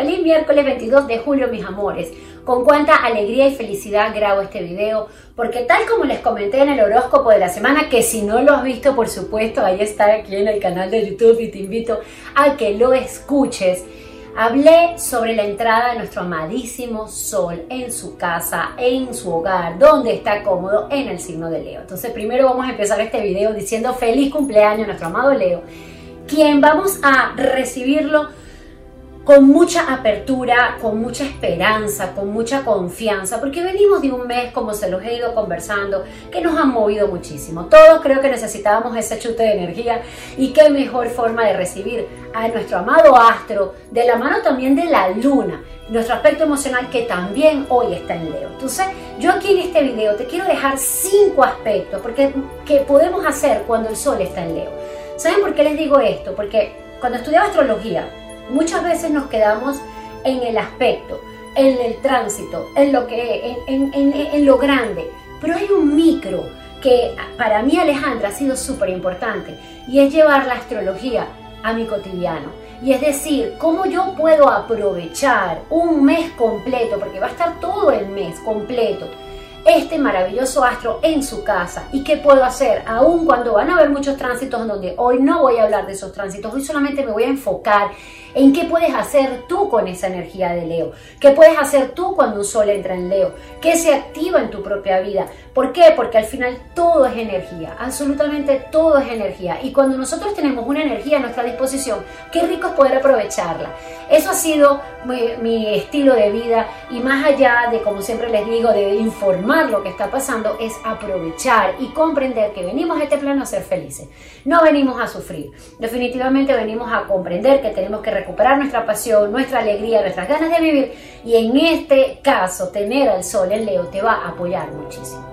Feliz miércoles 22 de julio, mis amores. Con cuánta alegría y felicidad grabo este video, porque tal como les comenté en el horóscopo de la semana, que si no lo has visto, por supuesto, ahí está aquí en el canal de YouTube y te invito a que lo escuches. Hablé sobre la entrada de nuestro amadísimo Sol en su casa, en su hogar, donde está cómodo, en el signo de Leo. Entonces, primero vamos a empezar este video diciendo feliz cumpleaños a nuestro amado Leo, quien vamos a recibirlo con mucha apertura, con mucha esperanza, con mucha confianza, porque venimos de un mes, como se los he ido conversando, que nos han movido muchísimo. Todos creo que necesitábamos ese chute de energía y qué mejor forma de recibir a nuestro amado astro, de la mano también de la luna, nuestro aspecto emocional que también hoy está en Leo. Entonces, yo aquí en este video te quiero dejar cinco aspectos porque, que podemos hacer cuando el sol está en Leo. ¿Saben por qué les digo esto? Porque cuando estudiaba astrología, muchas veces nos quedamos en el aspecto, en el tránsito, en lo, que, en, lo grande, pero hay un micro que para mí Alejandra ha sido súper importante y es llevar la astrología a mi cotidiano. Y es decir, cómo yo puedo aprovechar un mes completo, porque va a estar todo el mes completo, este maravilloso astro en su casa. ¿Y qué puedo hacer? Aun cuando van a haber muchos tránsitos donde hoy no voy a hablar de esos tránsitos, hoy solamente me voy a enfocar en qué puedes hacer tú con esa energía de Leo. ¿Qué puedes hacer tú cuando un sol entra en Leo? ¿Qué se activa en tu propia vida? ¿Por qué? Porque al final todo es energía, absolutamente todo es energía. Y cuando nosotros tenemos una energía a nuestra disposición, qué rico es poder aprovecharla. Eso ha sido mi, mi estilo de vida y más allá de, como siempre les digo, de informar lo que está pasando, es aprovechar y comprender que venimos a este plano a ser felices. No venimos a sufrir. Definitivamente venimos a comprender que tenemos que recuperar nuestra pasión, nuestra alegría, nuestras ganas de vivir y en este caso tener al sol en Leo te va a apoyar muchísimo.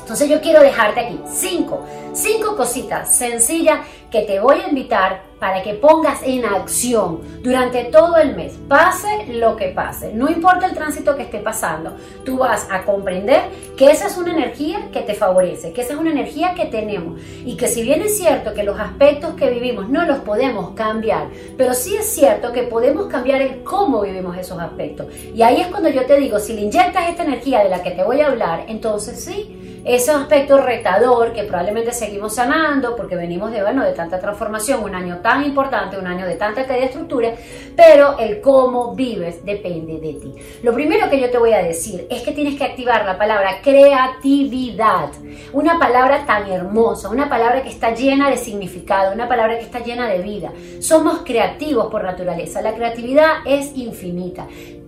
Entonces yo quiero dejarte aquí cinco, cinco cositas sencillas que te voy a invitar para que pongas en acción durante todo el mes, pase lo que pase, no importa el tránsito que esté pasando, tú vas a comprender que esa es una energía que te favorece, que esa es una energía que tenemos y que si bien es cierto que los aspectos que vivimos no los podemos cambiar, pero sí es cierto que podemos cambiar el cómo vivimos esos aspectos. Y ahí es cuando yo te digo, si le inyectas esta energía de la que te voy a hablar, entonces sí, ese aspecto retador que probablemente seguimos sanando porque venimos de, bueno, de tanta transformación, un año tan importante, un año de tanta caída de estructura, pero el cómo vives depende de ti. Lo primero que yo te voy a decir es que tienes que activar la palabra creatividad, una palabra tan hermosa, una palabra que está llena de significado, una palabra que está llena de vida. Somos creativos por naturaleza, la creatividad es infinita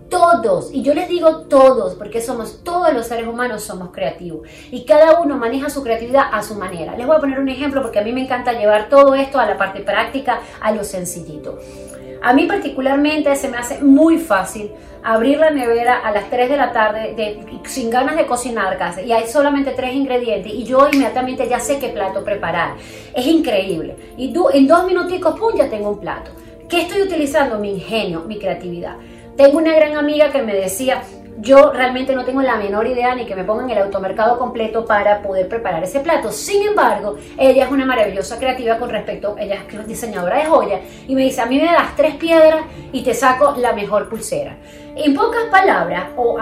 todos, y yo les digo todos, porque somos todos los seres humanos somos creativos y cada uno maneja su creatividad a su manera. Les voy a poner un ejemplo porque a mí me encanta llevar todo esto a la parte práctica, a lo sencillito. A mí particularmente se me hace muy fácil abrir la nevera a las 3 de la tarde sin ganas de cocinar casi y hay solamente tres ingredientes y yo inmediatamente ya sé qué plato preparar. Es increíble. Y en dos minuticos, pum, ya tengo un plato. ¿Qué estoy utilizando? Mi ingenio, mi creatividad. Tengo una gran amiga que me decía, yo realmente no tengo la menor idea ni que me pongan el automercado completo para poder preparar ese plato. Sin embargo, ella es una maravillosa creativa con respecto, ella es diseñadora de joyas y me dice, a mí me das tres piedras y te saco la mejor pulsera. En pocas palabras, o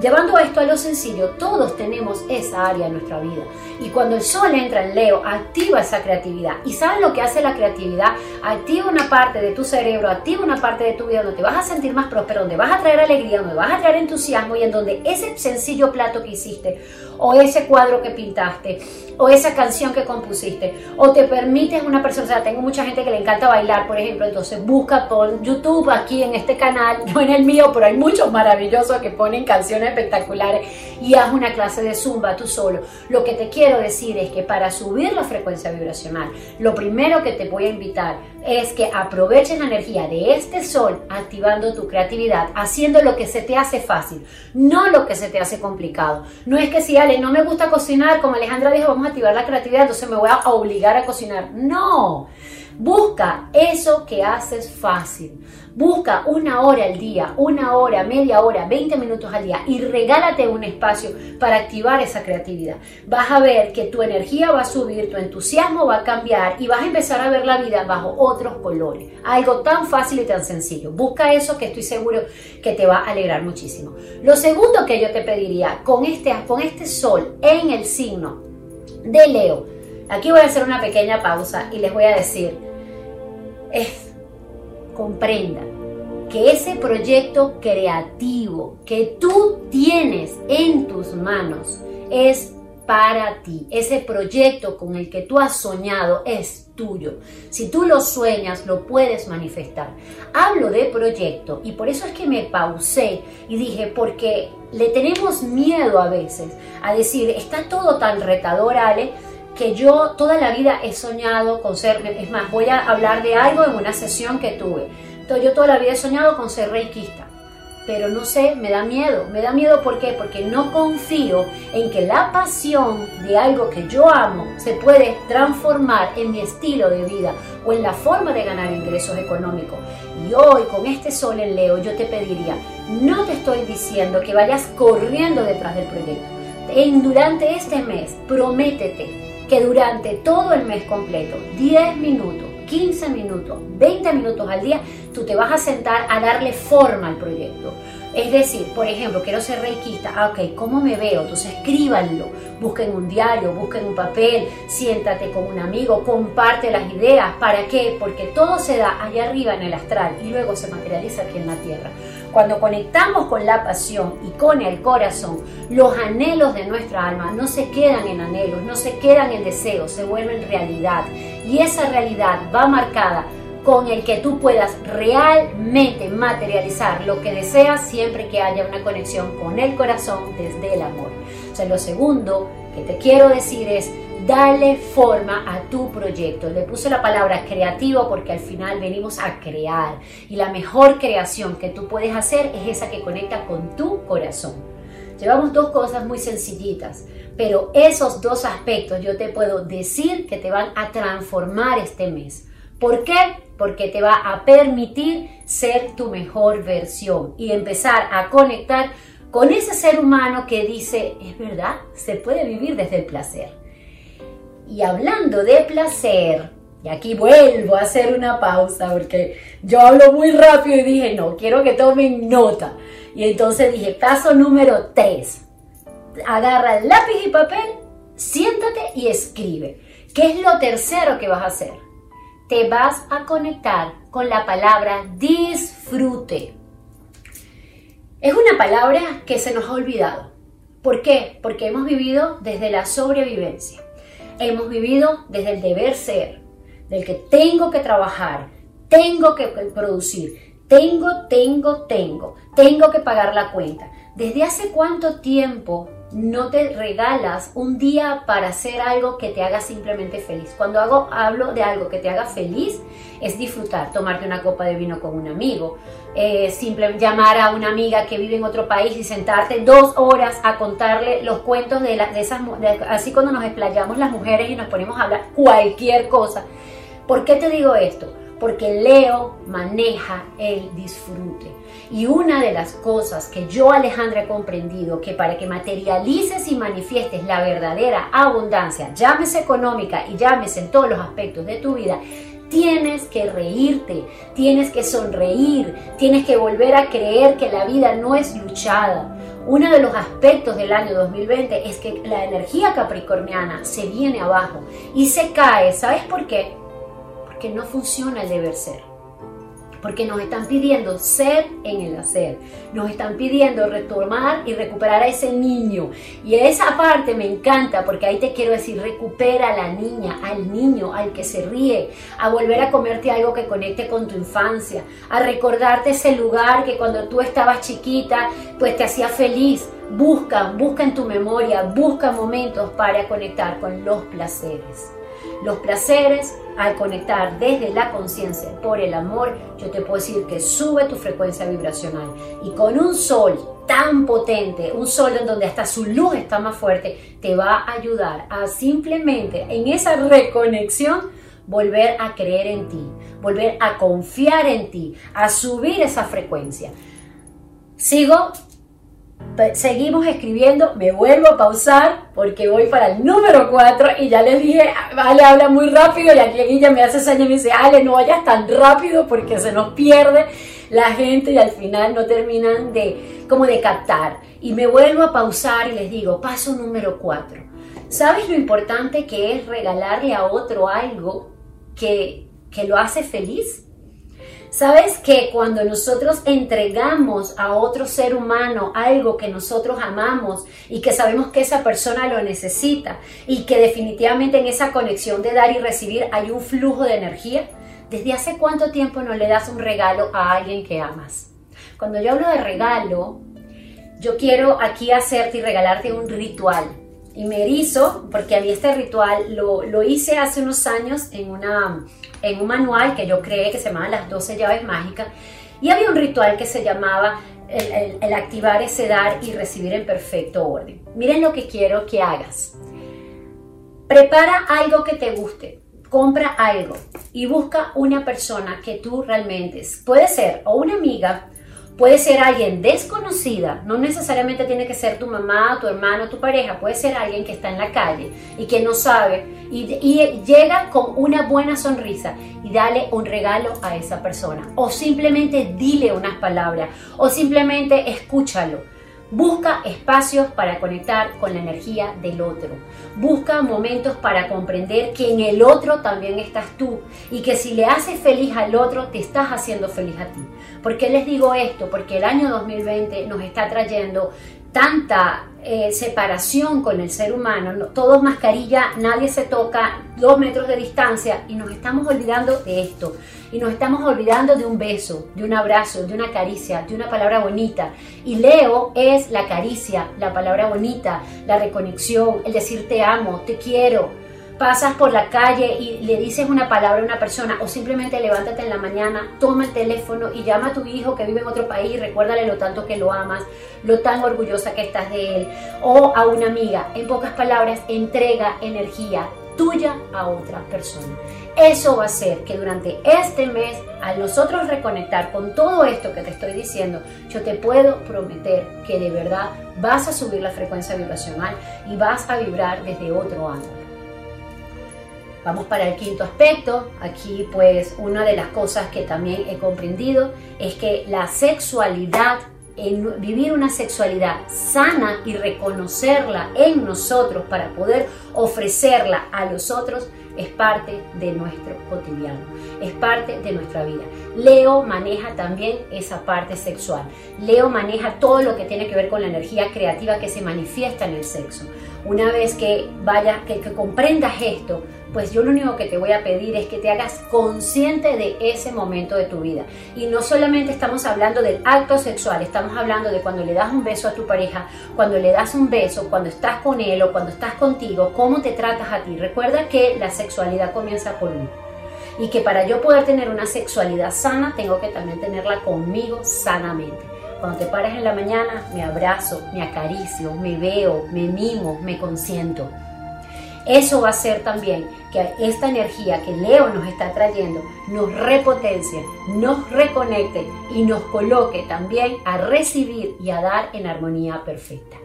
llevando esto a lo sencillo, todos tenemos esa área en nuestra vida. Y cuando el sol entra en Leo, activa esa creatividad. ¿Y sabes lo que hace la creatividad? Activa una parte de tu cerebro, activa una parte de tu vida donde vas a sentir más próspero, donde vas a traer alegría, donde vas a traer entusiasmo y en donde ese sencillo plato que hiciste, o ese cuadro que pintaste, o esa canción que compusiste, o te permites una persona, o sea, tengo mucha gente que le encanta bailar, por ejemplo, entonces busca por YouTube aquí en este canal, yo en el mío, pero hay muchos maravillosos que ponen canciones espectaculares y haz una clase de zumba tú solo. Lo que te quiero decir es que para subir la frecuencia vibracional, lo primero que te voy a invitar es que aproveches la energía de este sol activando tu creatividad, haciendo lo que se te hace fácil, no lo que se te hace complicado. No es que si Ale no me gusta cocinar, como Alejandra dijo, vamos a activar la creatividad, entonces me voy a obligar a cocinar. No. Busca eso que haces fácil. Busca una hora al día, una hora, media hora, 20 minutos al día y regálate un espacio para activar esa creatividad. Vas a ver que tu energía va a subir, tu entusiasmo va a cambiar y vas a empezar a ver la vida bajo otros colores. Algo tan fácil y tan sencillo. Busca eso que estoy seguro que te va a alegrar muchísimo. Lo segundo que yo te pediría con este, con este sol en el signo de Leo, aquí voy a hacer una pequeña pausa y les voy a decir, es comprenda que ese proyecto creativo que tú tienes en tus manos es para ti. Ese proyecto con el que tú has soñado es tuyo. Si tú lo sueñas, lo puedes manifestar. Hablo de proyecto y por eso es que me pausé y dije, porque le tenemos miedo a veces a decir, está todo tan retador, Ale, que yo toda la vida he soñado con ser, es más, voy a hablar de algo en una sesión que tuve. Yo toda la vida he soñado con ser reikista, pero no sé, me da miedo. Me da miedo ¿por qué? Porque no confío en que la pasión de algo que yo amo se puede transformar en mi estilo de vida o en la forma de ganar ingresos económicos. Y hoy con este sol en Leo yo te pediría, no te estoy diciendo que vayas corriendo detrás del proyecto. En, durante este mes, prométete que durante todo el mes completo, 10 minutos, 15 minutos, 20 minutos al día, tú te vas a sentar a darle forma al proyecto. Es decir, por ejemplo, quiero ser reikista. Ah, ok, ¿cómo me veo? Entonces escríbanlo. Busquen un diario, busquen un papel, siéntate con un amigo, comparte las ideas. ¿Para qué? Porque todo se da allá arriba en el astral y luego se materializa aquí en la tierra. Cuando conectamos con la pasión y con el corazón, los anhelos de nuestra alma no se quedan en anhelos, no se quedan en deseos, se vuelven realidad. Y esa realidad va marcada con el que tú puedas realmente materializar lo que deseas siempre que haya una conexión con el corazón desde el amor. O sea, lo segundo que te quiero decir es, dale forma a tu proyecto. Le puse la palabra creativo porque al final venimos a crear y la mejor creación que tú puedes hacer es esa que conecta con tu corazón. Llevamos dos cosas muy sencillitas, pero esos dos aspectos yo te puedo decir que te van a transformar este mes. ¿Por qué? Porque te va a permitir ser tu mejor versión y empezar a conectar con ese ser humano que dice, es verdad, se puede vivir desde el placer. Y hablando de placer, y aquí vuelvo a hacer una pausa porque yo hablo muy rápido y dije, no, quiero que tomen nota. Y entonces dije, paso número 3. Agarra el lápiz y papel, siéntate y escribe. ¿Qué es lo tercero que vas a hacer? Te vas a conectar con la palabra disfrute. Es una palabra que se nos ha olvidado. ¿Por qué? Porque hemos vivido desde la sobrevivencia. Hemos vivido desde el deber ser, del que tengo que trabajar, tengo que producir, tengo, tengo, tengo, tengo que pagar la cuenta. ¿Desde hace cuánto tiempo no te regalas un día para hacer algo que te haga simplemente feliz. Cuando hago, hablo de algo que te haga feliz, es disfrutar, tomarte una copa de vino con un amigo, eh, simplemente llamar a una amiga que vive en otro país y sentarte dos horas a contarle los cuentos de, de esas, así cuando nos explayamos las mujeres y nos ponemos a hablar cualquier cosa. ¿Por qué te digo esto? Porque Leo maneja el disfrute. Y una de las cosas que yo, Alejandra, he comprendido, que para que materialices y manifiestes la verdadera abundancia, llámese económica y llámese en todos los aspectos de tu vida, tienes que reírte, tienes que sonreír, tienes que volver a creer que la vida no es luchada. Uno de los aspectos del año 2020 es que la energía capricorniana se viene abajo y se cae. ¿Sabes por qué? Porque no funciona el deber ser porque nos están pidiendo ser en el hacer, nos están pidiendo retomar y recuperar a ese niño. Y esa parte me encanta porque ahí te quiero decir, recupera a la niña, al niño, al que se ríe, a volver a comerte algo que conecte con tu infancia, a recordarte ese lugar que cuando tú estabas chiquita, pues te hacía feliz. Busca, busca en tu memoria, busca momentos para conectar con los placeres. Los placeres, al conectar desde la conciencia por el amor, yo te puedo decir que sube tu frecuencia vibracional. Y con un sol tan potente, un sol en donde hasta su luz está más fuerte, te va a ayudar a simplemente en esa reconexión volver a creer en ti, volver a confiar en ti, a subir esa frecuencia. Sigo seguimos escribiendo, me vuelvo a pausar porque voy para el número 4 y ya les dije, Ale habla muy rápido y aquí ella me hace señas y me dice, Ale, no vayas tan rápido porque se nos pierde la gente y al final no terminan de como de captar. Y me vuelvo a pausar y les digo, paso número 4. ¿Sabes lo importante que es regalarle a otro algo que, que lo hace feliz? ¿Sabes que cuando nosotros entregamos a otro ser humano algo que nosotros amamos y que sabemos que esa persona lo necesita y que definitivamente en esa conexión de dar y recibir hay un flujo de energía? ¿Desde hace cuánto tiempo no le das un regalo a alguien que amas? Cuando yo hablo de regalo, yo quiero aquí hacerte y regalarte un ritual. Y me erizo porque a mí este ritual lo, lo hice hace unos años en una en un manual que yo creé que se llamaba Las 12 llaves mágicas y había un ritual que se llamaba el, activar ese dar y recibir en perfecto orden. Miren lo que quiero que hagas. Prepara algo que te guste, compra algo y busca una persona que tú realmente, puede ser o una amiga, Puede ser alguien desconocida, no necesariamente tiene que ser tu mamá, tu hermano, tu pareja, puede ser alguien que está en la calle y que no sabe y, llega con una buena sonrisa y dale un regalo a esa persona. O simplemente dile unas palabras o simplemente escúchalo Busca espacios para conectar con la energía del otro. Busca momentos para comprender que en el otro también estás tú y que si le haces feliz al otro, te estás haciendo feliz a ti. ¿Por qué les digo esto? Porque el año 2020 nos está trayendo tanta eh, separación con el ser humano, no, todos mascarilla, nadie se toca, dos metros de distancia y nos estamos olvidando de esto. Y nos estamos olvidando de un beso, de un abrazo, de una caricia, de una palabra bonita. Y Leo es la caricia, la palabra bonita, la reconexión, el decir te amo, te quiero, pasas por la calle y le dices una palabra a una persona o simplemente levántate en la mañana, toma el teléfono y llama a tu hijo que vive en otro país, recuérdale lo tanto que lo amas, lo tan orgullosa que estás de él o a una amiga. En pocas palabras, entrega energía tuya a otra persona. Eso va a hacer que durante este mes, al nosotros reconectar con todo esto que te estoy diciendo, yo te puedo prometer que de verdad vas a subir la frecuencia vibracional y vas a vibrar desde otro ángulo. Vamos para el quinto aspecto. Aquí pues una de las cosas que también he comprendido es que la sexualidad, en vivir una sexualidad sana y reconocerla en nosotros para poder ofrecerla a los otros, es parte de nuestro cotidiano, es parte de nuestra vida. Leo maneja también esa parte sexual. Leo maneja todo lo que tiene que ver con la energía creativa que se manifiesta en el sexo. Una vez que vaya, que, que comprendas esto, pues yo lo único que te voy a pedir es que te hagas consciente de ese momento de tu vida. Y no solamente estamos hablando del acto sexual, estamos hablando de cuando le das un beso a tu pareja, cuando le das un beso, cuando estás con él o cuando estás contigo, cómo te tratas a ti. Recuerda que la sexualidad comienza por uno. Y que para yo poder tener una sexualidad sana, tengo que también tenerla conmigo sanamente. Cuando te pares en la mañana, me abrazo, me acaricio, me veo, me mimo, me consiento. Eso va a ser también que esta energía que Leo nos está trayendo nos repotencie, nos reconecte y nos coloque también a recibir y a dar en armonía perfecta.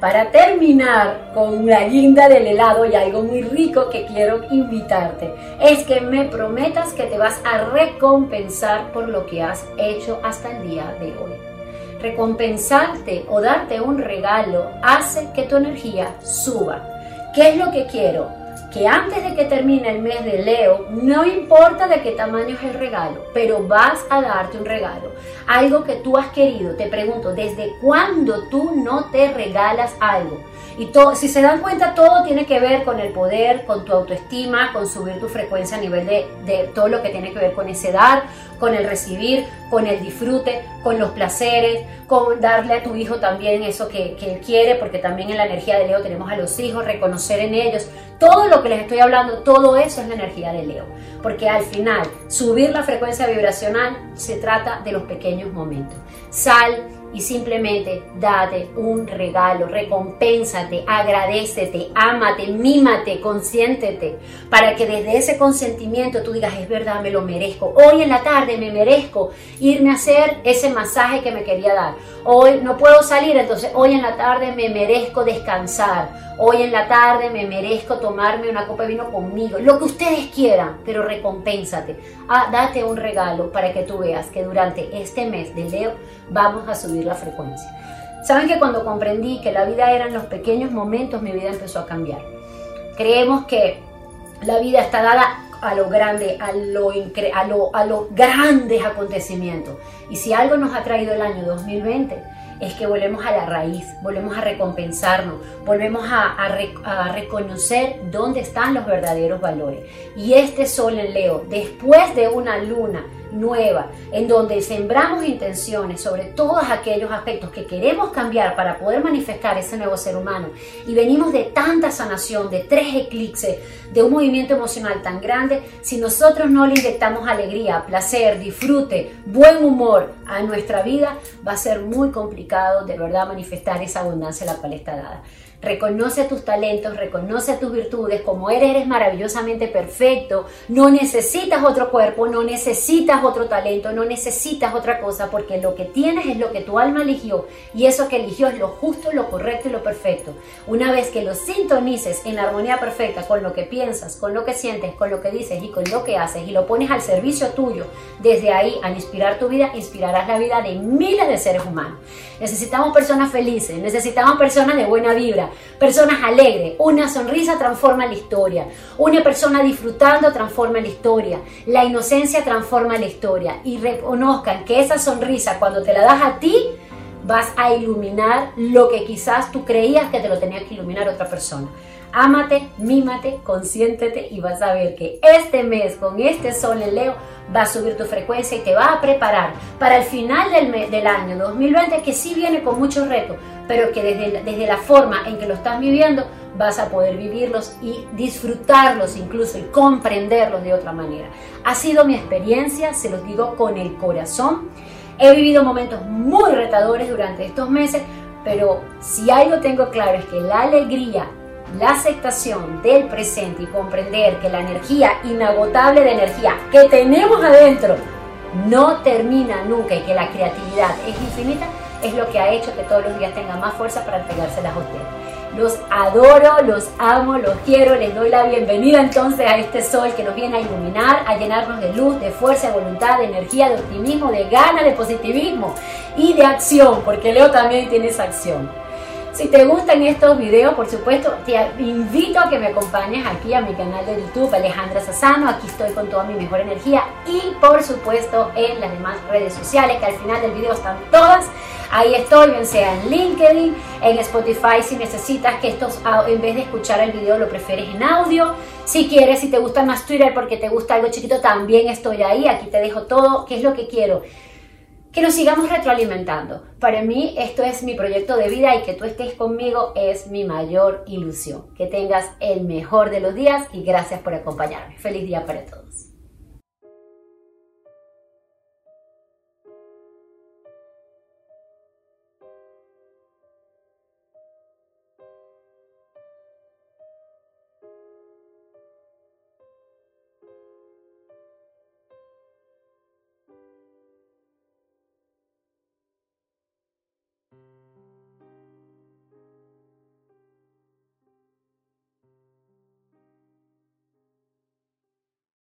Para terminar con la guinda del helado y algo muy rico que quiero invitarte, es que me prometas que te vas a recompensar por lo que has hecho hasta el día de hoy. Recompensarte o darte un regalo hace que tu energía suba ¿Qué es lo que quiero? Que antes de que termine el mes de Leo, no importa de qué tamaño es el regalo, pero vas a darte un regalo. Algo que tú has querido. Te pregunto, ¿desde cuándo tú no te regalas algo? Y todo, si se dan cuenta, todo tiene que ver con el poder, con tu autoestima, con subir tu frecuencia a nivel de, de todo lo que tiene que ver con ese dar, con el recibir, con el disfrute, con los placeres, con darle a tu hijo también eso que, que, él quiere, porque también en la energía de Leo tenemos a los hijos, reconocer en ellos. Todo lo que les estoy hablando, todo eso es la energía de Leo. Porque al final, subir la frecuencia vibracional se trata de los pequeños momentos. Sal, y simplemente date un regalo, recompénsate, agradecete, ámate, mímate, consiéntete, para que desde ese consentimiento tú digas, es verdad, me lo merezco. Hoy en la tarde me merezco irme a hacer ese masaje que me quería dar. Hoy no puedo salir, entonces hoy en la tarde me merezco descansar. Hoy en la tarde me merezco tomarme una copa de vino conmigo. Lo que ustedes quieran, pero recompénsate. Ah, date un regalo para que tú veas que durante este mes de Leo vamos a subir la frecuencia. Saben que cuando comprendí que la vida eran los pequeños momentos, mi vida empezó a cambiar. Creemos que la vida está dada a lo grande, a lo, a lo, a los grandes acontecimientos. Y si algo nos ha traído el año 2020 es que volvemos a la raíz, volvemos a recompensarnos, volvemos a, a, reconocer dónde están los verdaderos valores. Y este sol en Leo, después de una luna nueva, en donde sembramos intenciones sobre todos aquellos aspectos que queremos cambiar para poder manifestar ese nuevo ser humano. Y venimos de tanta sanación, de tres eclipses, de un movimiento emocional tan grande, si nosotros no le inyectamos alegría, placer, disfrute, buen humor a nuestra vida, va a ser muy complicado de verdad manifestar esa abundancia la cual está dada. Reconoce tus talentos, reconoce tus virtudes, como eres, eres maravillosamente perfecto, no necesitas otro cuerpo, no necesitas otro talento, no necesitas otra cosa, porque lo que tienes es lo que tu alma eligió y eso que eligió es lo justo, lo correcto y lo perfecto. Una vez que lo sintonices en la armonía perfecta con lo que piensas, con lo que sientes, con lo que dices y con lo que haces y lo pones al servicio tuyo, desde ahí al inspirar tu vida, inspirarás la vida de miles de seres humanos. Necesitamos personas felices, necesitamos personas de buena vibra, personas alegres. Una sonrisa transforma la historia. Una persona disfrutando transforma la historia. La inocencia transforma la historia. Y reconozcan que esa sonrisa, cuando te la das a ti, vas a iluminar lo que quizás tú creías que te lo tenía que iluminar otra persona. Ámate, mímate, consiéntete y vas a ver que este mes con este sol en Leo va a subir tu frecuencia y te va a preparar para el final del, año 2020 que sí viene con muchos retos, pero que desde, desde la forma en que lo estás viviendo vas a poder vivirlos y disfrutarlos incluso y comprenderlos de otra manera. Ha sido mi experiencia, se los digo con el corazón. He vivido momentos muy retadores durante estos meses, pero si algo tengo claro es que la alegría, la aceptación del presente y comprender que la energía inagotable de energía que tenemos adentro no termina nunca y que la creatividad es infinita, es lo que ha hecho que todos los días tenga más fuerza para entregárselas a ustedes. Los adoro, los amo, los quiero, les doy la bienvenida entonces a este sol que nos viene a iluminar, a llenarnos de luz, de fuerza, de voluntad, de energía, de optimismo, de ganas, de positivismo y de acción, porque Leo también tiene esa acción. Si te gustan estos videos, por supuesto, te invito a que me acompañes aquí a mi canal de YouTube, Alejandra Sassano. Aquí estoy con toda mi mejor energía y, por supuesto, en las demás redes sociales, que al final del video están todas. Ahí estoy, bien sea en LinkedIn, en Spotify, si necesitas que estos, en vez de escuchar el video, lo prefieres en audio. Si quieres, si te gusta más Twitter porque te gusta algo chiquito, también estoy ahí. Aquí te dejo todo, qué es lo que quiero que nos sigamos retroalimentando. Para mí esto es mi proyecto de vida y que tú estés conmigo es mi mayor ilusión. Que tengas el mejor de los días y gracias por acompañarme. Feliz día para todos.